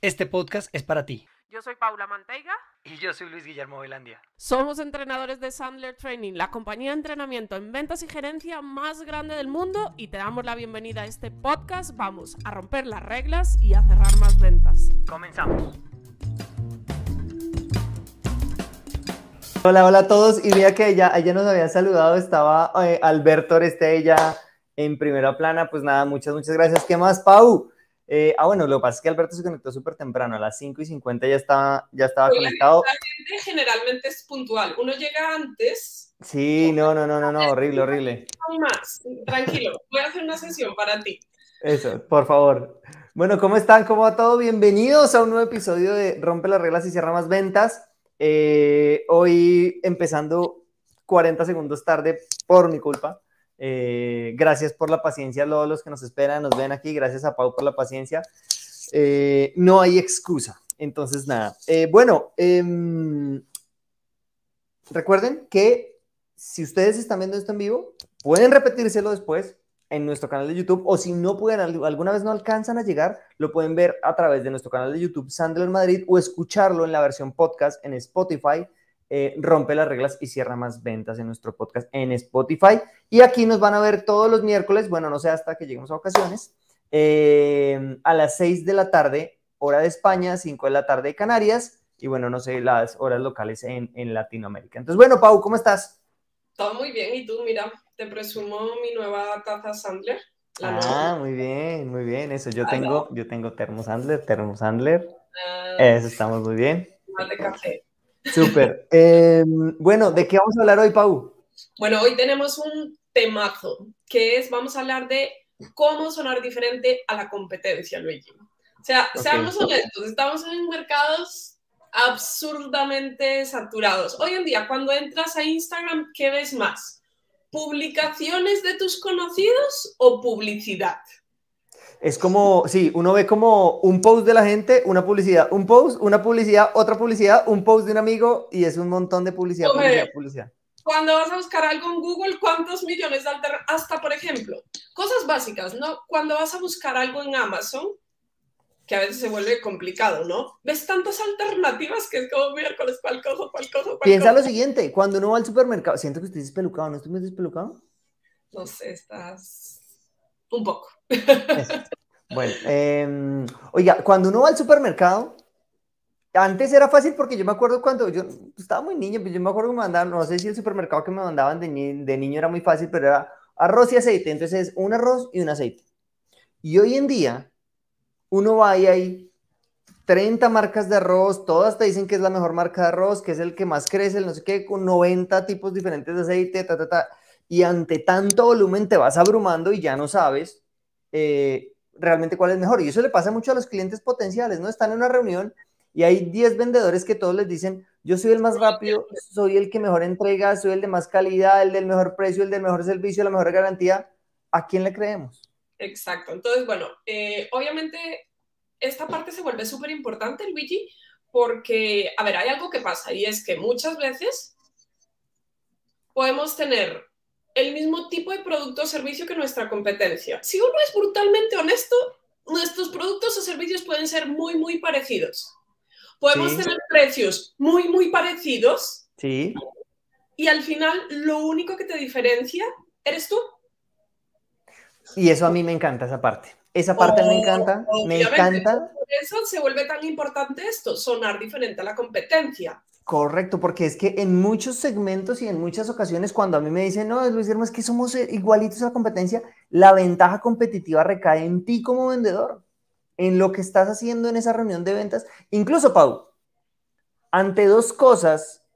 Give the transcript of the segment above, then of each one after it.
este podcast es para ti. Yo soy Paula Manteiga. Y yo soy Luis Guillermo Velandia. Somos entrenadores de Sandler Training, la compañía de entrenamiento en ventas y gerencia más grande del mundo y te damos la bienvenida a este podcast. Vamos a romper las reglas y a cerrar más ventas. Comenzamos. Hola, hola a todos. Y mira que ella, ella nos había saludado, estaba eh, Alberto ella en primera plana. Pues nada, muchas, muchas gracias. ¿Qué más, Pau? Eh, ah, bueno, lo que pasa es que Alberto se conectó súper temprano, a las 5 y 50 ya estaba, ya estaba conectado. La gente generalmente es puntual, uno llega antes. Sí, no, no, no, no, no, horrible, horrible. Más, tranquilo, voy a hacer una sesión para ti. Eso, por favor. Bueno, ¿cómo están? ¿Cómo va todo? Bienvenidos a un nuevo episodio de Rompe las reglas y cierra más ventas. Eh, hoy empezando 40 segundos tarde por mi culpa. Eh, gracias por la paciencia a todos los que nos esperan, nos ven aquí. Gracias a Pau por la paciencia. Eh, no hay excusa. Entonces, nada. Eh, bueno, em, recuerden que si ustedes están viendo esto en vivo, pueden repetírselo después en nuestro canal de YouTube o si no pueden, alguna vez no alcanzan a llegar, lo pueden ver a través de nuestro canal de YouTube Sandler Madrid o escucharlo en la versión podcast en Spotify eh, rompe las reglas y cierra más ventas en nuestro podcast en Spotify. Y aquí nos van a ver todos los miércoles, bueno, no sé hasta que lleguemos a ocasiones, eh, a las 6 de la tarde, hora de España, 5 de la tarde de Canarias, y bueno, no sé, las horas locales en, Latinoamérica. Entonces, bueno, Pau, ¿cómo estás? Todo muy bien, y tú, mira, te presumo mi nueva taza Sandler. ah, muy bien, muy bien, eso. Yo tengo, yo tengo termo Sandler, termo Sandler. Ah. eso estamos muy bien. De café. Súper. Em, bueno, ¿de qué vamos a hablar hoy, Pau? Bueno, hoy tenemos un temazo, que es, vamos a hablar de cómo sonar diferente a la competencia, Luigi. O sea, seamos honestos, estamos en mercados absurdamente saturados. Hoy en día, cuando entras a Instagram, ¿qué ves más? ¿Publicaciones de tus conocidos o publicidad? Es como, sí, uno ve como un post de la gente, una publicidad, un post, una publicidad, otra publicidad, un post de un amigo y es un montón de publicidad, publicidad, publicidad. Cuando vas a buscar algo en Google, ¿cuántos millones de alternativas? Hasta, por ejemplo, cosas básicas, ¿no? Cuando vas a buscar algo en Amazon, que a veces se vuelve complicado, ¿no? Ves tantas alternativas que es como miércoles, ¿cuál cojo, cuál cojo, cuál Piensa lo siguiente, cuando uno va al supermercado, siento que estoy despelucado, ¿no estoy muy despelucado? No sé, estás un poco. Bueno, em, oiga, cuando uno va al supermercado, antes era fácil porque yo me acuerdo cuando yo estaba muy niño, pues yo me acuerdo que me mandaban, no sé si el supermercado que me mandaban de, de niño era muy fácil, pero era arroz y aceite, entonces es un arroz y un aceite. Y hoy en día, uno va y hay 30 marcas de arroz, todas te dicen que es la mejor marca de arroz, que es el que más crece, el no sé qué, con 90 tipos diferentes de aceite, ta, ta, ta. Y ante tanto volumen te vas abrumando y ya no sabes eh, realmente cuál es mejor. Y eso le pasa mucho a los clientes potenciales, ¿no? Están en una reunión y hay 10 vendedores que todos les dicen, yo soy el más rápido, soy el que mejor entrega, soy el de más calidad, el del mejor precio, el del mejor servicio, la mejor garantía. ¿A quién le creemos? Exacto. Entonces, bueno, eh, obviamente esta parte se vuelve súper importante, Luigi, porque, a ver, hay algo que pasa y es que muchas veces podemos tener el mismo tipo de producto o servicio que nuestra competencia. Si uno es brutalmente honesto, nuestros productos o servicios pueden ser muy, muy parecidos. Podemos tener precios muy, muy parecidos. Sí. Y al final, lo único que te diferencia eres tú. Y eso a mí me encanta, esa parte. Esa parte me encanta, me encanta. Por eso se vuelve tan importante esto, sonar diferente a la competencia. Correcto, porque es que en muchos segmentos y en muchas ocasiones cuando a mí me dicen, no, Luis Guillermo, es que somos eh, igualitos a la competencia, la ventaja competitiva recae en ti como vendedor, en lo que estás haciendo en esa reunión de ventas. Incluso, Pau, ante dos cosas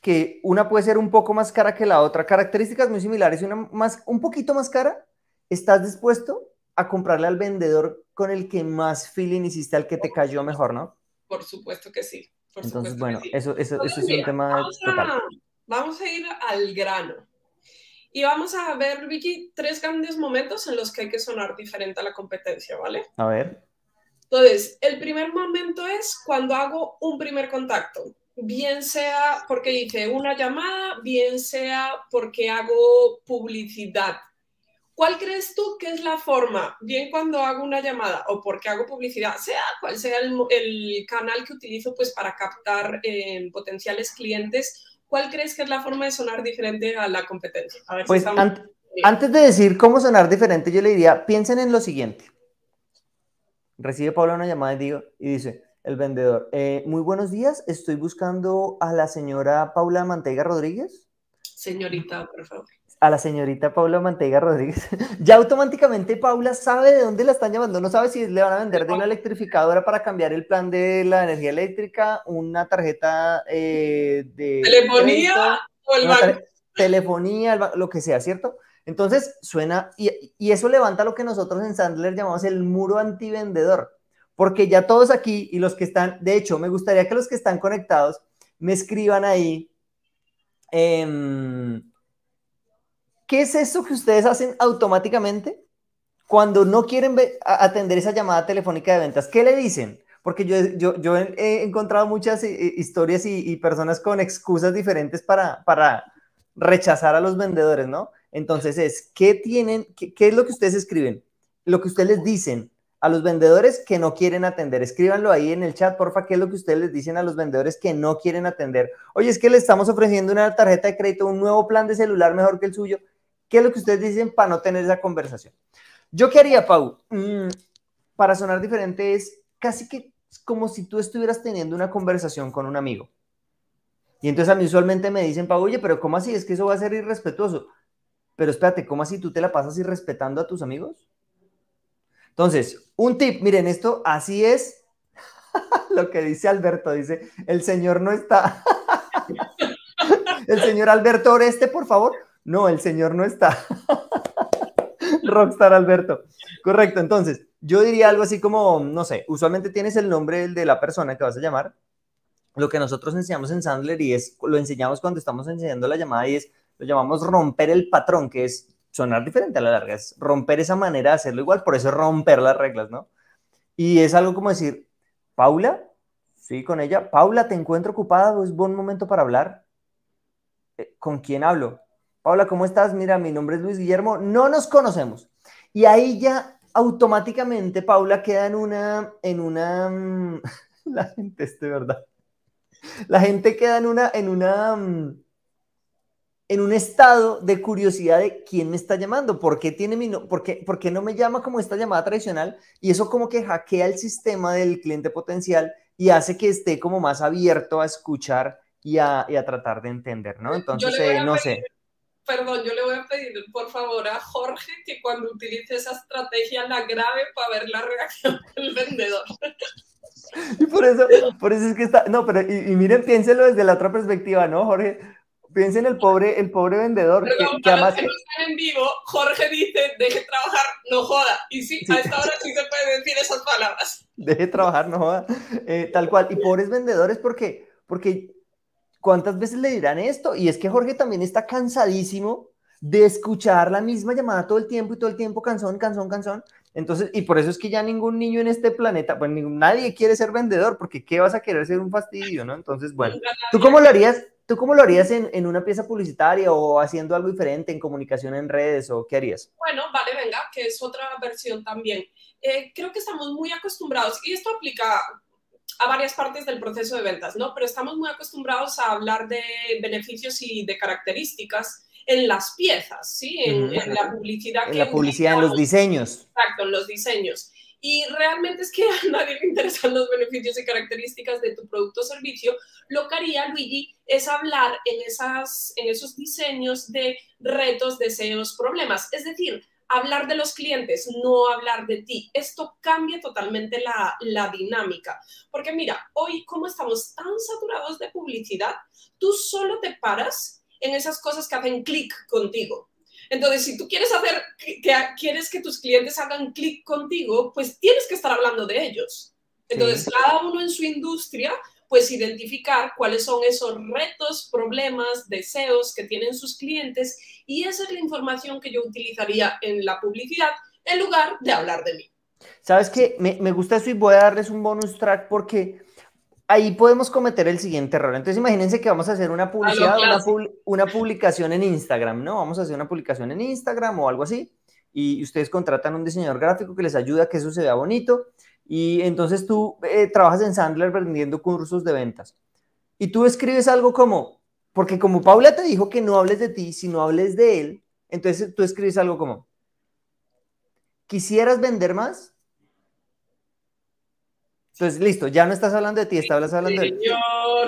que una puede ser un poco más cara que la otra, características muy similares y una más, un poquito más cara, ¿estás dispuesto a comprarle al vendedor con el que más feeling hiciste, al que te cayó mejor, no? Por supuesto que sí. Entonces, bueno, eso, eso, eso es un tema vamos a, vamos a ir al grano. Y vamos a ver, Vicky, tres grandes momentos en los que hay que sonar diferente a la competencia, ¿vale? A ver. Entonces, el primer momento es cuando hago un primer contacto, bien sea porque hice una llamada, bien sea porque hago publicidad ¿Cuál crees tú que es la forma, bien cuando hago una llamada o porque hago publicidad, sea cual sea el, canal que utilizo pues para captar eh, potenciales clientes, cuál crees que es la forma de sonar diferente a la competencia? pues antes de decir cómo sonar diferente, yo le diría, piensen en lo siguiente. Recibe Paula una llamada y, digo, y dice, el vendedor, eh, muy buenos días, estoy buscando a la señora Paula Manteiga Rodríguez. Señorita, por favor a la señorita Paula Manteiga Rodríguez, ya automáticamente Paula sabe de dónde la están llamando, no sabe si le van a vender de una electrificadora para cambiar el plan de la energía eléctrica, una tarjeta eh, de... Telefonía o el banco. Telefonía, lo que sea, ¿cierto? Entonces suena, y, y, eso levanta lo que nosotros en Sandler llamamos el muro antivendedor, porque ya todos aquí y los que están, de hecho, me gustaría que los que están conectados me escriban ahí. Eh, ¿Qué es eso que ustedes hacen automáticamente cuando no quieren atender esa llamada telefónica de ventas? ¿Qué le dicen? Porque yo, yo, yo he encontrado muchas eh, eh, historias y, personas con excusas diferentes para, para rechazar a los vendedores, ¿no? Entonces es, ¿qué tienen? Qué, qué, es lo que ustedes escriben? Lo que ustedes les dicen a los vendedores que no quieren atender. Escríbanlo ahí en el chat, porfa, qué es lo que ustedes les dicen a los vendedores que no quieren atender. Oye, es que le estamos ofreciendo una tarjeta de crédito, un nuevo plan de celular mejor que el suyo. ¿Qué es lo que ustedes dicen para no tener esa conversación? Yo qué haría, Pau, mm, para sonar diferente es casi que como si tú estuvieras teniendo una conversación con un amigo. Y entonces a mí usualmente me dicen, Pau, oye, pero ¿cómo así? Es que eso va a ser irrespetuoso. Pero espérate, ¿cómo así tú te la pasas irrespetando a tus amigos? Entonces, un tip, miren, esto así es lo que dice Alberto, dice, el señor no está. el señor Alberto Oreste, por favor, no, el señor no está. Rockstar Alberto. Correcto, entonces, yo diría algo así como, no sé, usualmente tienes el nombre de la persona que vas a llamar. Lo que nosotros enseñamos en Sandler y es, lo enseñamos cuando estamos enseñando la llamada y es, lo llamamos romper el patrón, que es sonar diferente a la larga, es romper esa manera de hacerlo igual, por eso es romper las reglas, ¿no? Y es algo como decir, Paula, sí, con ella, Paula, te encuentro ocupada, es buen momento para hablar. Eh, ¿Con quién hablo? Paula, ¿cómo estás? Mira, mi nombre es Luis Guillermo, no nos conocemos. Y ahí ya automáticamente Paula queda en una, en una, mm, la gente es de verdad. La gente queda en una, en una, mm, en un estado de curiosidad de quién me está llamando, por qué tiene mi, por qué, por qué no me llama como esta llamada tradicional y eso como que hackea el sistema del cliente potencial y hace que esté como más abierto a escuchar y a, y a tratar de entender, ¿no? Entonces, eh, no sé perdón, yo le voy a pedir por favor a Jorge que cuando utilice esa estrategia la grabe para ver la reacción del vendedor. Y por eso, por eso es que está, no, pero y, miren, piénselo desde la otra perspectiva, ¿no, Jorge? Piensen el pobre, el pobre vendedor. Perdón, que, además... que no están en vivo, Jorge dice, deje trabajar, no joda. Y sí, a esta hora sí se puede decir esas palabras. Deje trabajar, no joda. Eh, tal cual. Y pobres vendedores porque, porque ¿Cuántas veces le dirán esto? Y es que Jorge también está cansadísimo de escuchar la misma llamada todo el tiempo y todo el tiempo canzón, canzón, canzón. Entonces, y por eso es que ya ningún niño en este planeta, pues nadie quiere ser vendedor, porque ¿qué vas a querer ser un fastidio, no? Entonces, bueno, ¿tú cómo lo harías? ¿Tú cómo lo harías en, en una pieza publicitaria o haciendo algo diferente en comunicación en redes o qué harías? Bueno, vale, venga, que es otra versión también. Eh, creo que estamos muy acostumbrados, y esto aplica a varias partes del proceso de ventas, ¿no? Pero estamos muy acostumbrados a hablar de beneficios y de características en las piezas, ¿sí? En, la publicidad. En la publicidad, en los diseños. Exacto, en los diseños. y realmente es que a nadie le interesan los beneficios y características de tu producto o servicio, lo que haría Luigi es hablar en, esas, en esos diseños de retos, deseos, problemas. Es decir, hablar de los clientes, no hablar de ti. Esto cambia totalmente la, la, dinámica. Porque mira, hoy como estamos tan saturados de publicidad, tú solo te paras en esas cosas que hacen clic contigo. Entonces, si tú quieres hacer, que, quieres que tus clientes hagan clic contigo, pues tienes que estar hablando de ellos. Entonces, cada uno en su industria, pues identificar cuáles son esos retos, problemas, deseos que tienen sus clientes y esa es la información que yo utilizaría en la publicidad en lugar de hablar de mí. ¿Sabes qué? Me, me gusta eso y voy a darles un bonus track porque ahí podemos cometer el siguiente error. Entonces imagínense que vamos a hacer una publicidad, una, publicación en Instagram, ¿no? Vamos a hacer una publicación en Instagram o algo así, y ustedes contratan un diseñador gráfico que les ayuda a que eso se vea bonito, y entonces tú eh, trabajas en Sandler vendiendo cursos de ventas, y tú escribes algo como, porque como Paula te dijo que no hables de ti, sino hables de él, entonces tú escribes algo como, ¿quisieras vender más? Entonces, listo, ya no estás hablando de ti, estás hablando de...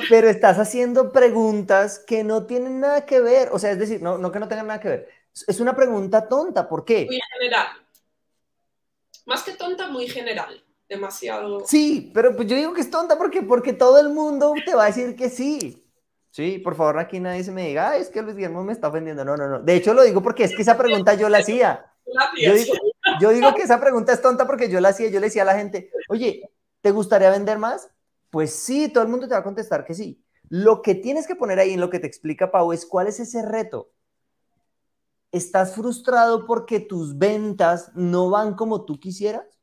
Pero estás haciendo preguntas que no tienen nada que ver, o sea, es decir, no, no que no tengan nada que ver. Es una pregunta tonta, ¿por qué? Muy general. Más que tonta, muy general. Demasiado. Sí, pero pues yo digo que es tonta porque, porque todo el mundo te va a decir que sí. Sí, por favor, aquí nadie se me diga, es que Luis Guillermo me está ofendiendo. No, no, no. De hecho, lo digo porque es que esa pregunta yo la hacía. Yo digo, yo digo que esa pregunta es tonta porque yo la hacía. Yo le decía a la gente, oye, ¿Te gustaría vender más? Pues sí, todo el mundo te va a contestar que sí. Lo que tienes que poner ahí en lo que te explica Pau es cuál es ese reto. ¿Estás frustrado porque tus ventas no van como tú quisieras?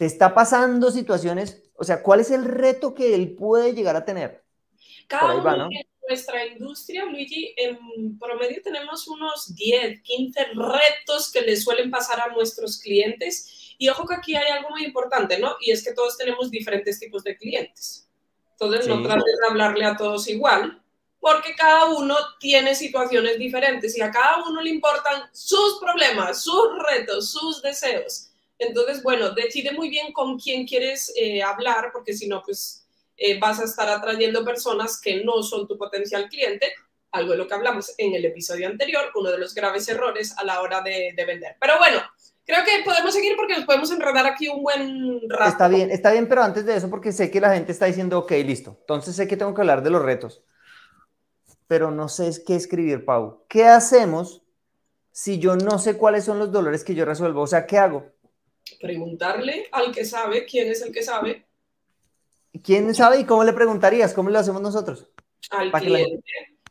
¿Te está pasando situaciones? O sea, ¿cuál es el reto que él puede llegar a tener? Cada uno en nuestra industria, Luigi, en promedio tenemos unos 10, 15 retos que le suelen pasar a nuestros clientes y ojo que aquí hay algo muy importante, ¿no? Y es que todos tenemos diferentes tipos de clientes. Entonces no trates de hablarle a todos igual, porque cada uno tiene situaciones diferentes y a cada uno le importan sus problemas, sus retos, sus deseos. Entonces, bueno, decide muy bien con quién quieres eh, hablar, porque si no, pues eh, vas a estar atrayendo personas que no son tu potencial cliente, algo de lo que hablamos en el episodio anterior, uno de los graves errores a la hora de, de vender. Pero bueno, Creo que podemos seguir porque nos podemos enredar aquí un buen rato. Está bien, está bien, pero antes de eso, porque sé que la gente está diciendo, ok, listo. Entonces sé que tengo que hablar de los retos. Pero no sé qué escribir, Pau. ¿Qué hacemos si yo no sé cuáles son los dolores que yo resuelvo? O sea, ¿qué hago? Preguntarle al que sabe, quién es el que sabe. ¿Quién sabe y cómo le preguntarías? ¿Cómo lo hacemos nosotros? Al cliente.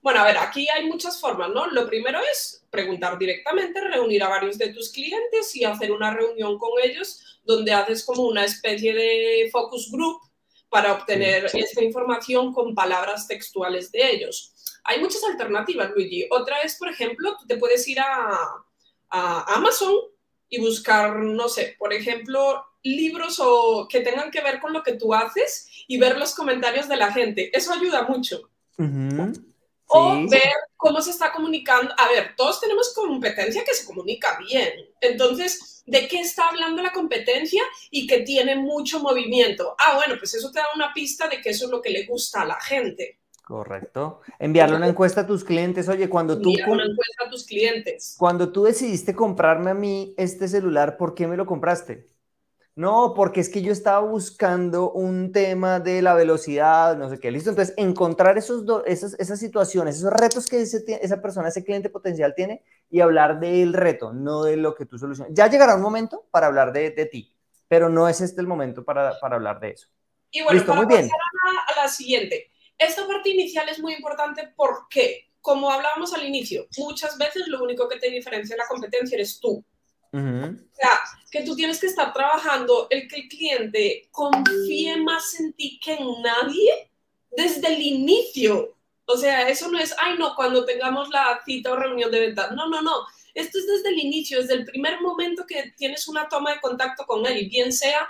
Bueno, a ver, aquí hay muchas formas, ¿no? Lo primero es preguntar directamente, reunir a varios de tus clientes y hacer una reunión con ellos donde haces como una especie de focus group para obtener esta información con palabras textuales de ellos. Hay muchas alternativas, Luigi. Otra es, por ejemplo, tú te puedes ir a, a Amazon y buscar, no sé, por ejemplo, libros o que tengan que ver con lo que tú haces y ver los comentarios de la gente. Eso ayuda mucho o ver cómo se está comunicando. A ver, todos tenemos competencia que se comunica bien. Entonces, ¿de qué está hablando la competencia y que tiene mucho movimiento? Ah, bueno, pues eso te da una pista de que eso es lo que le gusta a la gente. Correcto. Enviarle una encuesta a tus clientes. Oye, cuando tú... una encuesta a tus clientes. Cuando tú decidiste comprarme a mí este celular, ¿por qué me lo compraste? No, porque es que yo estaba buscando un tema de la velocidad, no sé qué, listo. Entonces, encontrar esos esas, esas situaciones, esos retos que esa persona, ese cliente potencial tiene y hablar del reto, no de lo que tú solucionas. Ya llegará un momento para hablar de, de ti, pero no es este el momento para, para hablar de eso. Y bueno, listo, para muy bien. A, a la siguiente. Esta parte inicial es muy importante porque, como hablábamos al inicio, muchas veces lo único que te diferencia de la competencia eres tú. O sea, que tú tienes que estar trabajando el que el cliente confíe más en ti que en nadie desde el inicio. O sea, eso no es, ay, no, cuando tengamos la cita o reunión de ventas. No, no, no. Esto es desde el inicio, desde el primer momento que tienes una toma de contacto con él, bien sea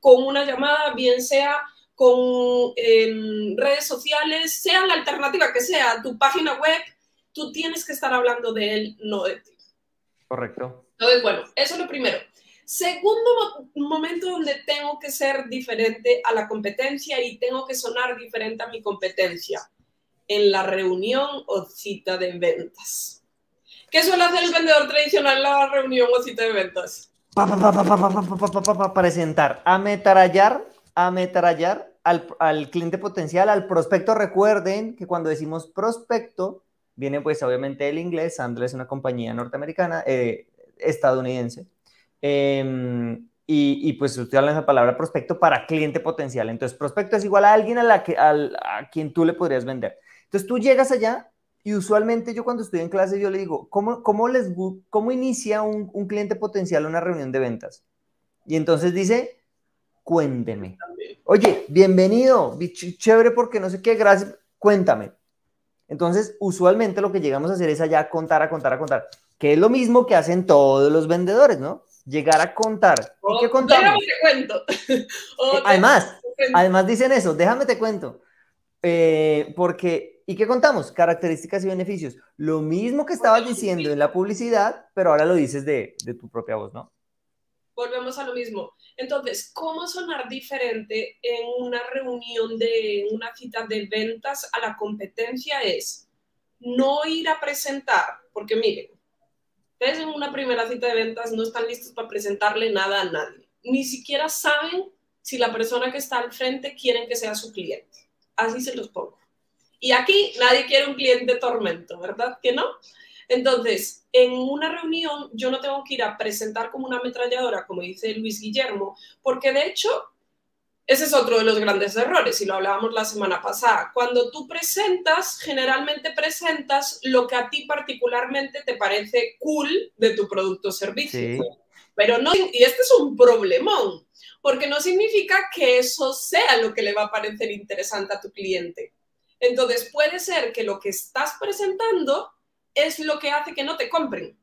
con una llamada, bien sea con em, redes sociales, sea la alternativa que sea, tu página web, tú tienes que estar hablando de él, no de ti. Correcto. Entonces, bueno, eso es lo primero. Segundo momento donde tengo que ser diferente a la competencia y tengo que sonar diferente a mi competencia, en la reunión o cita de ventas. ¿Qué suele hacer el vendedor tradicional en la reunión o cita de ventas? presentar, ametrallar, ametrallar al, al cliente potencial, al prospecto. Recuerden que cuando decimos prospecto, viene pues obviamente el inglés. Sandler es una compañía norteamericana, eh, estadounidense. Em, y, pues usted habla esa palabra prospecto para cliente potencial. Entonces, prospecto es igual a alguien a, la que, a quien tú le podrías vender. Entonces, tú llegas allá y usualmente yo cuando estoy en clase yo le digo, ¿cómo, cómo, les, cómo inicia un, un cliente potencial una reunión de ventas? Y entonces dice, cuénteme. Oye, bienvenido, chévere porque no sé qué, gracias, cuéntame. Entonces, usualmente lo que llegamos a hacer es allá contar, a contar, a contar, que es lo mismo que hacen todos los vendedores, ¿no? llegar a contar. ¿Y qué contamos? Déjame te cuento. Eh, además, además dicen eso, déjame te cuento. Eh, porque, ¿y qué contamos? Características y beneficios. Lo mismo que estabas diciendo en la publicidad, pero ahora lo dices de, de tu propia voz, ¿no? Volvemos a lo mismo. Entonces, ¿cómo sonar diferente en una reunión de una cita de ventas a la competencia? Es no ir a presentar, porque miren, Ustedes en una primera cita de ventas no están listos para presentarle nada a nadie. Ni siquiera saben si la persona que está al frente quieren que sea su cliente. Así se los pongo. Y aquí nadie quiere un cliente tormento, ¿verdad que no? Entonces, en una reunión yo no tengo que ir a presentar como una ametralladora, como dice Luis Guillermo, porque de hecho ese es otro de los grandes errores y lo hablábamos la semana pasada. Cuando tú presentas, generalmente presentas lo que a ti particularmente te parece cool de tu producto o servicio. Pero no, y este es un problemón, porque no significa que eso sea lo que le va a parecer interesante a tu cliente. Entonces puede ser que lo que estás presentando es lo que hace que no te compren,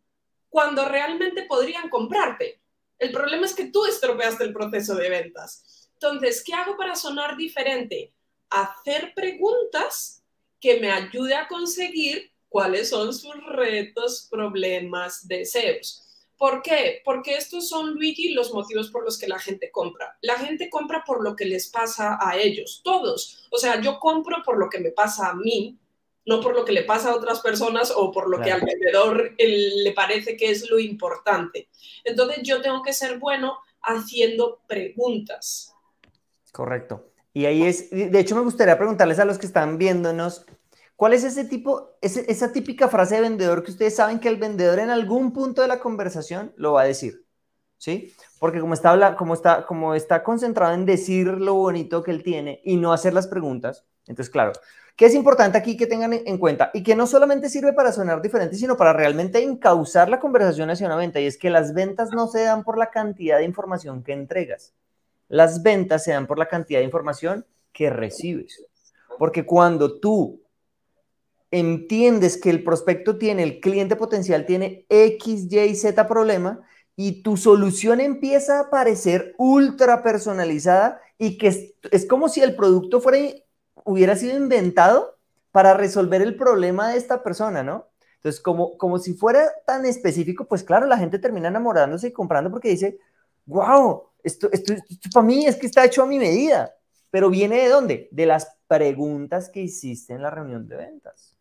cuando realmente podrían comprarte. El problema es que tú estropeaste el proceso de ventas. Entonces, ¿qué hago para sonar diferente? Hacer preguntas que me ayude a conseguir cuáles son sus retos, problemas, deseos. ¿Por qué? Porque estos son, Luigi, los motivos por los que la gente compra. La gente compra por lo que les pasa a ellos, todos. O sea, yo compro por lo que me pasa a mí, no por lo que le pasa a otras personas o por lo que al vendedor le parece que es lo importante. Entonces, yo tengo que ser bueno haciendo preguntas. Correcto. Y ahí es, de hecho me gustaría preguntarles a los que están viéndonos, ¿cuál es ese tipo, esa típica frase de vendedor que ustedes saben que el vendedor en algún punto de la conversación lo va a decir? ¿Sí? Porque como está, como está, como está concentrado en decir lo bonito que él tiene y no hacer las preguntas, entonces claro, ¿qué es importante aquí que tengan en cuenta? Y que no solamente sirve para sonar diferente, sino para realmente encauzar la conversación hacia una venta, y es que las ventas no se dan por la cantidad de información que entregas las ventas se dan por la cantidad de información que recibes. Porque cuando tú entiendes que el prospecto tiene, el cliente potencial tiene X, Y, Z problema y tu solución empieza a aparecer ultra personalizada y que es, como si el producto fuera, hubiera sido inventado para resolver el problema de esta persona, ¿no? Entonces, como, como si fuera tan específico, pues claro, la gente termina enamorándose y comprando porque dice, wow, esto, esto, para mí es que está hecho a mi medida, pero viene de dónde? De las preguntas que hiciste en la reunión de ventas.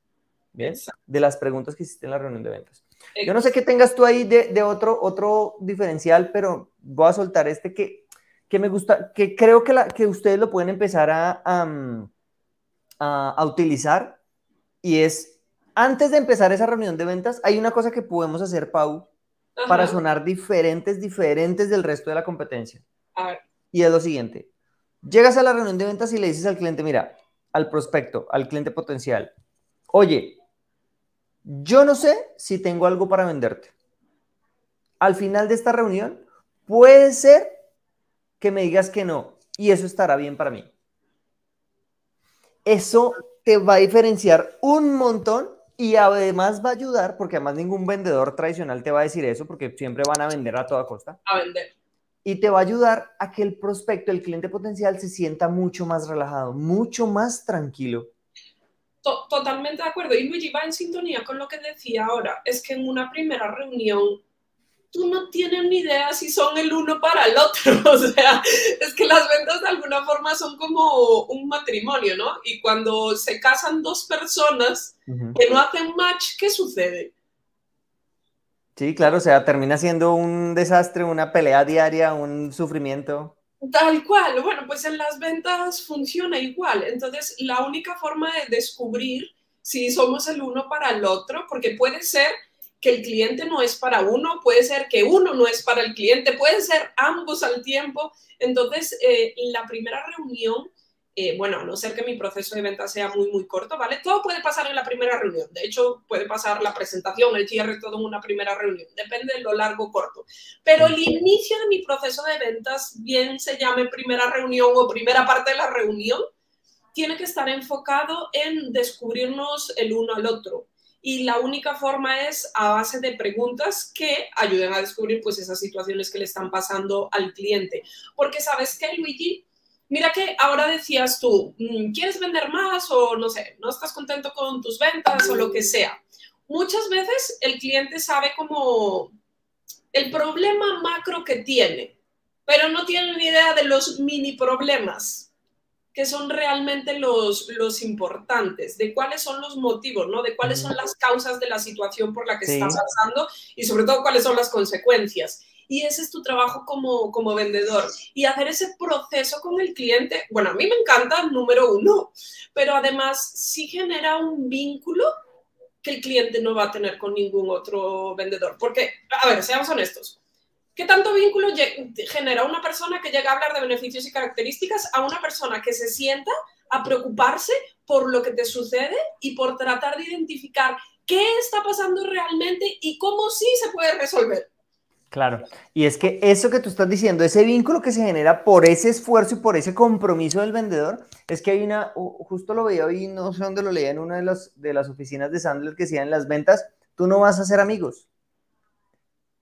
¿Bien? De las preguntas que hiciste en la reunión de ventas. Yo no sé qué tengas tú ahí de, otro, otro diferencial, pero voy a soltar este que, que me gusta, que creo que, la, que ustedes lo pueden empezar a, a, utilizar y es, antes de empezar esa reunión de ventas, hay una cosa que podemos hacer, Pau, para sonar diferentes, diferentes del resto de la competencia. Y es lo siguiente. Llegas a la reunión de ventas y le dices al cliente, mira, al prospecto, al cliente potencial, oye, yo no sé si tengo algo para venderte. Al final de esta reunión, puede ser que me digas que no, y eso estará bien para mí. Eso te va a diferenciar un montón y además va a ayudar, porque además ningún vendedor tradicional te va a decir eso, porque siempre van a vender a toda costa. A vender. Y te va a ayudar a que el prospecto, el cliente potencial, se sienta mucho más relajado, mucho más tranquilo. Totalmente de acuerdo. Y Luigi va en sintonía con lo que decía ahora. Es que en una primera reunión tú no tienes ni idea si son el uno para el otro. O sea, es que las ventas de alguna forma son como un matrimonio, ¿no? Y cuando se casan dos personas que no hacen match, ¿qué sucede? Sí, claro, o sea, termina siendo un desastre, una pelea diaria, un sufrimiento. Tal cual, bueno, pues en las ventas funciona igual. Entonces, la única forma de descubrir si somos el uno para el otro, porque puede ser que el cliente no es para uno, puede ser que uno no es para el cliente, puede ser ambos al tiempo. Entonces, eh, la primera reunión, eh, bueno, a no ser que mi proceso de venta sea muy, muy corto, ¿vale? Todo puede pasar en la primera reunión. De hecho, puede pasar la presentación, el cierre, todo en una primera reunión. Depende de lo largo o corto. Pero el inicio de mi proceso de ventas, bien se llame primera reunión o primera parte de la reunión, tiene que estar enfocado en descubrirnos el uno al otro y la única forma es a base de preguntas que ayuden a descubrir pues esas situaciones que le están pasando al cliente. Porque sabes que Luigi, mira que ahora decías tú, mm, ¿quieres vender más o no sé, no estás contento con tus ventas o lo que sea? Muchas veces el cliente sabe como el problema macro que tiene, pero no tiene ni idea de los mini problemas que son realmente los, los importantes, de cuáles son los motivos, ¿no? De cuáles son las causas de la situación por la que está pasando y sobre todo cuáles son las consecuencias. Y ese es tu trabajo como, como vendedor. Y hacer ese proceso con el cliente, bueno, a mí me encanta, número uno, pero además sí genera un vínculo que el cliente no va a tener con ningún otro vendedor. Porque, a ver, seamos honestos, ¿Qué tanto vínculo genera una persona que llega a hablar de beneficios y características a una persona que se sienta a preocuparse por lo que te sucede y por tratar de identificar qué está pasando realmente y cómo sí se puede resolver? Claro, y es que eso que tú estás diciendo, ese vínculo que se genera por ese esfuerzo y por ese compromiso del vendedor, es que hay una, justo lo veía hoy, no sé dónde lo leía en una de las, de las oficinas de Sandler que decía en las ventas, tú no vas a ser amigos,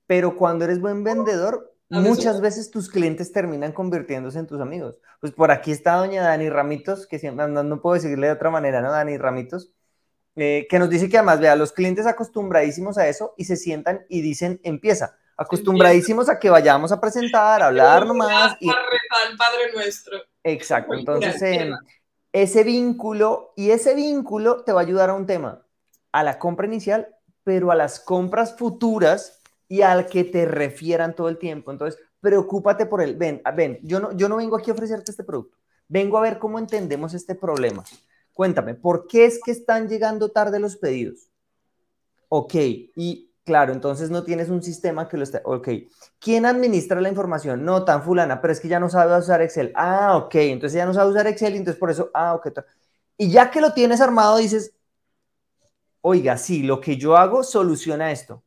pero cuando eres buen vendedor, muchas veces tus clientes terminan convirtiéndose en tus amigos. Pues por aquí está doña Dani Ramitos, que siempre, no, puedo decirle de otra manera, ¿no? Dani Ramitos, eh, que nos dice que además, vea, los clientes acostumbradísimos a eso y se sientan y dicen, empieza, acostumbradísimos a que vayamos a presentar, a hablar nomás. Y... Al Padre Nuestro. Exacto, entonces em, ese vínculo, y ese vínculo te va a ayudar a un tema, a la compra inicial, pero a las compras futuras y al que te refieran todo el tiempo. Entonces, preocúpate por él. Ven, ven, yo no, yo no vengo aquí a ofrecerte este producto. Vengo a ver cómo entendemos este problema. Cuéntame, ¿por qué es que están llegando tarde los pedidos? Ok, y claro, entonces no tienes un sistema que lo esté. Ok, ¿quién administra la información? No, tan fulana, pero es que ya no sabe usar Excel. Ah, ok, entonces ya no sabe usar Excel, y entonces por eso, ah, ok. Y ya que lo tienes armado, dices, oiga, sí, lo que yo hago soluciona esto.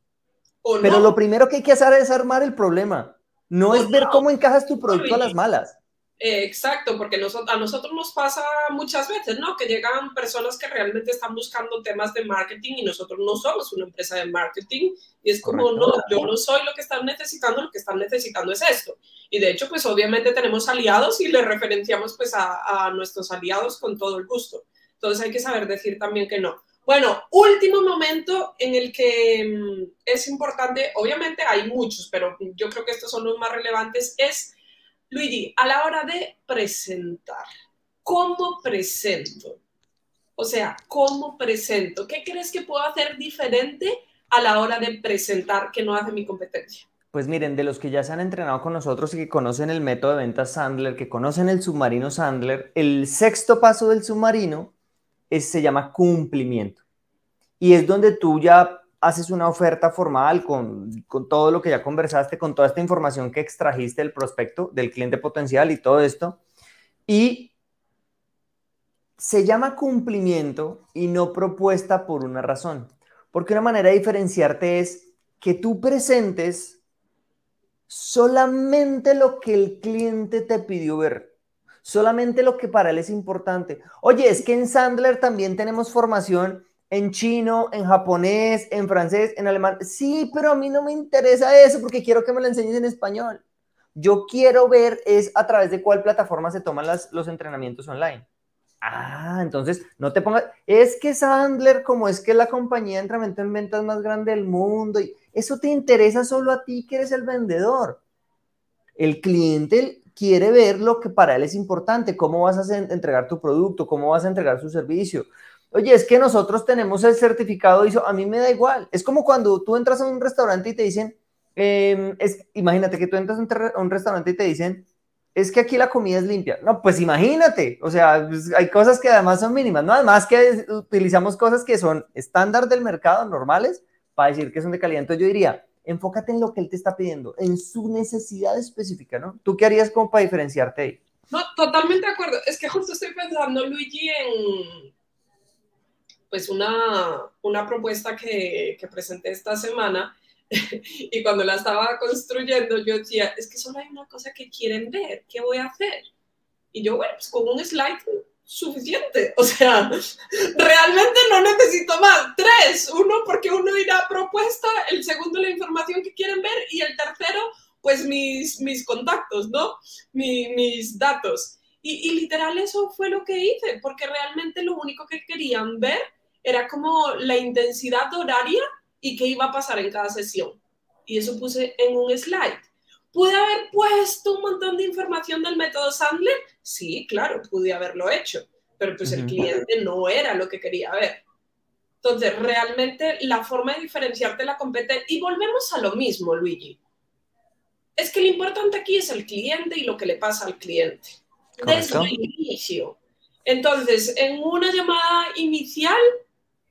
Pero lo primero que hay que hacer es armar el problema. No es ver cómo encajas tu producto a las malas. exacto, porque a nosotros nos pasa muchas veces, ¿no? Que llegan personas que realmente están buscando temas de marketing y nosotros no somos una empresa de marketing y es como, no, yo no soy lo que están necesitando, lo que están necesitando es esto. Y de hecho, pues obviamente tenemos aliados y le referenciamos pues a, a nuestros aliados con todo el gusto. Entonces hay que saber decir también que no. Bueno, último momento en el que mm, es importante, obviamente hay muchos, pero yo creo que estos son los más relevantes, es, Luigi, a la hora de presentar, ¿cómo presento? O sea, ¿cómo presento? ¿Qué crees que puedo hacer diferente a la hora de presentar que no hace mi competencia? Pues miren, de los que ya se han entrenado con nosotros y que conocen el método de ventas Sandler, que conocen el submarino Sandler, el sexto paso del submarino se llama cumplimiento. Y es donde tú ya haces una oferta formal con, con, todo lo que ya conversaste, con toda esta información que extrajiste del prospecto, del cliente potencial y todo esto. Y se llama cumplimiento y no propuesta por una razón. Porque una manera de diferenciarte es que tú presentes solamente lo que el cliente te pidió ver solamente lo que para él es importante. Oye, es que en Sandler también tenemos formación en chino, en japonés, en francés, en alemán. Sí, pero a mí no me interesa eso porque quiero que me lo enseñes en español. Yo quiero ver es a través de cuál plataforma se toman los entrenamientos online. Ah, entonces no te pongas, es que Sandler, como es que la compañía de entrenamiento en ventas más grande del mundo, y Eso te interesa solo a ti que eres el vendedor. El cliente quiere ver lo que para él es importante, cómo vas a entregar tu producto, cómo vas a entregar su servicio. Oye, es que nosotros tenemos el certificado ISO, a mí me da igual. Es como cuando tú entras a un restaurante y te dicen, em, es, imagínate que tú entras a un restaurante y te dicen, es que aquí la comida es limpia. No, pues imagínate, o sea, pues, hay cosas que además son mínimas, ¿no? Además que utilizamos cosas que son estándar del mercado, normales, para decir que son de calidad. Entonces yo diría, enfócate en lo que él te está pidiendo, en su necesidad específica, ¿no? ¿Tú qué harías como para diferenciarte ahí? No, totalmente de acuerdo. Es que justo estoy pensando, Luigi, en pues una, una propuesta que, que presenté esta semana y cuando la estaba construyendo yo decía, es que solo hay una cosa que quieren ver, ¿qué voy a hacer? Y yo, bueno, pues con un slide suficiente. O sea, realmente no necesito más. Tres. Uno, porque uno irá a propuesta. El segundo, la información que quieren ver. Y el tercero, pues mis, mis contactos, ¿no? mis datos. Y, y literal eso fue lo que hice, porque realmente lo único que querían ver era como la intensidad horaria y qué iba a pasar en cada sesión. Y eso puse en un slide. ¿Pude haber puesto un montón de información del método Sandler? Sí, claro, pude haberlo hecho, pero pues el cliente no era lo que quería ver. Entonces, realmente la forma de diferenciarte la competencia, y volvemos a lo mismo, Luigi, es que lo importante aquí es el cliente y lo que le pasa al cliente, desde el inicio. Entonces, en una llamada inicial,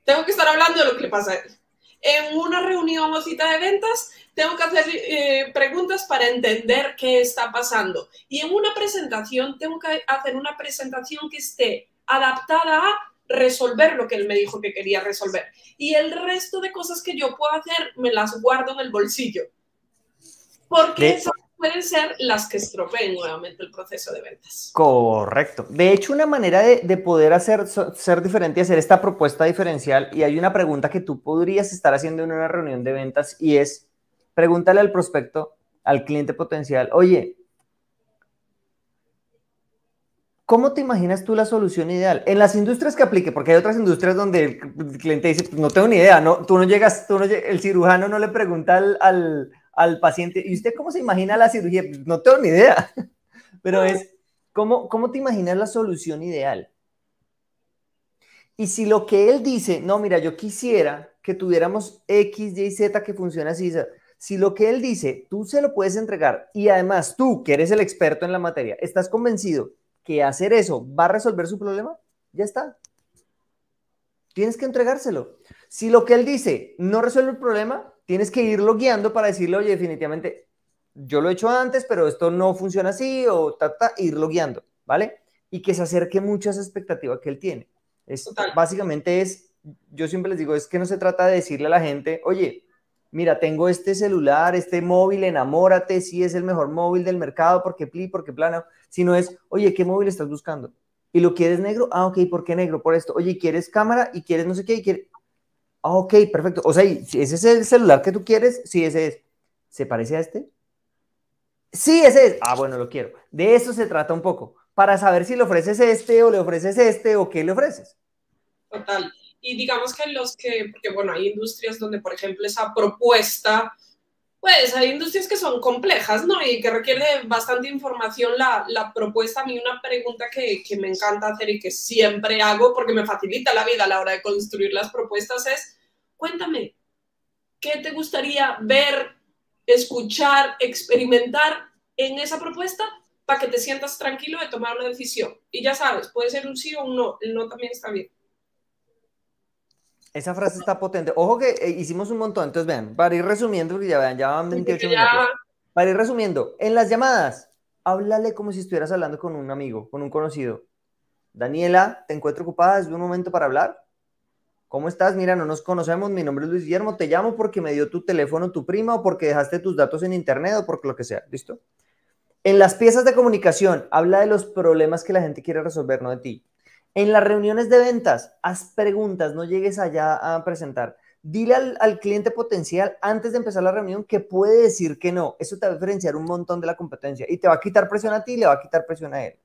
tengo que estar hablando de lo que le pasa a él en una reunión o cita de ventas, tengo que hacer eh, preguntas para entender qué está pasando. Y en una presentación, tengo que hacer una presentación que esté adaptada a resolver lo que él me dijo que quería resolver. Y el resto de cosas que yo puedo hacer, me las guardo en el bolsillo. Porque esas pueden ser las que estropeen nuevamente el proceso de ventas. Correcto. De hecho, una manera de, de, poder hacer ser diferente y hacer esta propuesta diferencial, y hay una pregunta que tú podrías estar haciendo en una reunión de ventas y es, pregúntale al prospecto, al cliente potencial, oye, ¿Cómo te imaginas tú la solución ideal? En las industrias que aplique, porque hay otras industrias donde el cliente dice, no tengo ni idea, no, tú no llegas, tú no, el cirujano no le pregunta al paciente. ¿Y usted cómo se imagina la cirugía? No tengo ni idea, pero es, ¿cómo, ¿cómo te imaginas la solución ideal? Y si lo que él dice, no, mira, yo quisiera que tuviéramos X, Y, Z que funcione así, si lo que él dice, tú se lo puedes entregar y además tú, que eres el experto en la materia, estás convencido que hacer eso va a resolver su problema, ya está. Tienes que entregárselo. Si lo que él dice no resuelve el problema, tienes que irlo guiando para decirle, oye, definitivamente, yo lo he hecho antes, pero esto no funciona así, o ta, irlo guiando, ¿vale? Y que se acerque mucho a esa expectativa que él tiene. Es, básicamente es, yo siempre les digo, es que no se trata de decirle a la gente, oye, mira, tengo este celular, este móvil, enamórate, si es el mejor móvil del mercado, porque pli, porque plano, sino es, oye, ¿qué móvil estás buscando? ¿Y lo quieres negro? Ah, ok, ¿por qué negro? Por esto. Oye, ¿quieres cámara? ¿Y quieres no sé qué? ¿Y quieres... Ah, ok, perfecto. O sea, ese es el celular que tú quieres, sí, ese es. ¿Se parece a este? Sí, ese es. Ah, bueno, lo quiero. De eso se trata un poco, para saber si le ofreces este o le ofreces este o qué le ofreces. Total. Y digamos que los que, porque bueno, hay industrias donde, por ejemplo, esa propuesta, pues hay industrias que son complejas, ¿no? Y que requiere bastante información la, propuesta. A mí una pregunta que, que, me encanta hacer y que siempre hago porque me facilita la vida a la hora de construir las propuestas es, cuéntame, ¿qué te gustaría ver, escuchar, experimentar en esa propuesta para que te sientas tranquilo de tomar una decisión? Y ya sabes, puede ser un sí o un no, el no también está bien. Esa frase está potente. Ojo que eh, hicimos un montón. Entonces, vean, para ir resumiendo, porque ya vean, ya van 28 minutos. Para ir resumiendo, en las llamadas, háblale como si estuvieras hablando con un amigo, con un conocido. Daniela, te encuentro ocupada, es un momento para hablar. ¿Cómo estás? Mira, no nos conocemos, mi nombre es Luis Guillermo, te llamo porque me dio tu teléfono tu prima o porque dejaste tus datos en internet o porque lo que sea, ¿listo? En las piezas de comunicación, habla de los problemas que la gente quiere resolver, no de ti. En las reuniones de ventas, haz preguntas, no llegues allá a presentar. Dile al, cliente potencial antes de empezar la reunión que puede decir que no. Eso te va a diferenciar un montón de la competencia y te va a quitar presión a ti y le va a quitar presión a él.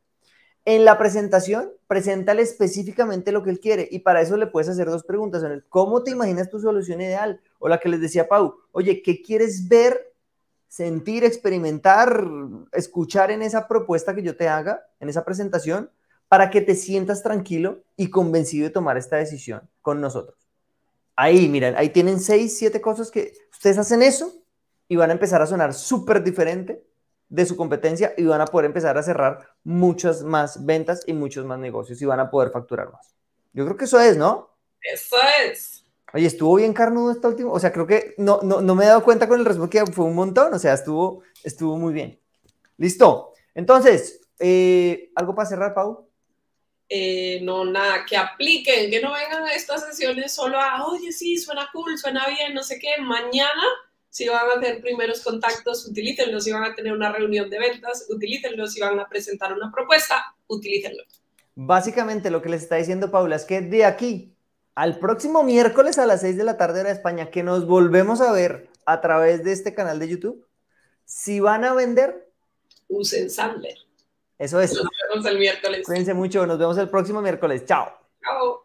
En la presentación, preséntale específicamente lo que él quiere y para eso le puedes hacer dos preguntas. ¿Cómo te imaginas tu solución ideal? O la que les decía Pau, oye, ¿qué quieres ver, sentir, experimentar, escuchar en esa propuesta que yo te haga, en esa presentación, para que te sientas tranquilo y convencido de tomar esta decisión con nosotros? Ahí, miren, ahí tienen seis, siete cosas que ustedes hacen eso y van a empezar a sonar súper diferente de su competencia y van a poder empezar a cerrar muchas más ventas y muchos más negocios y van a poder facturar más. Yo creo que eso es, ¿no? Eso es. Oye, estuvo bien carnudo esta última, o sea, creo que no, no, no me he dado cuenta con el resumen que fue un montón, o sea, estuvo, estuvo muy bien. Listo. Entonces, eh, ¿algo para cerrar, Pau? Eh, no, nada, que apliquen, que no vengan a estas sesiones solo a, oye, sí, suena cool, suena bien, no sé qué, mañana si van a hacer primeros contactos, utilícenlo. Si van a tener una reunión de ventas, utilícenlo. Si van a presentar una propuesta, utilícenlo. Básicamente lo que les está diciendo Paula es que de aquí al próximo miércoles a las 6 de la tarde de España, que nos volvemos a ver a través de este canal de YouTube, si van a vender, usen Sandler. Eso es. Nos vemos el miércoles. Cuídense mucho, nos vemos el próximo miércoles. Chao. Chao.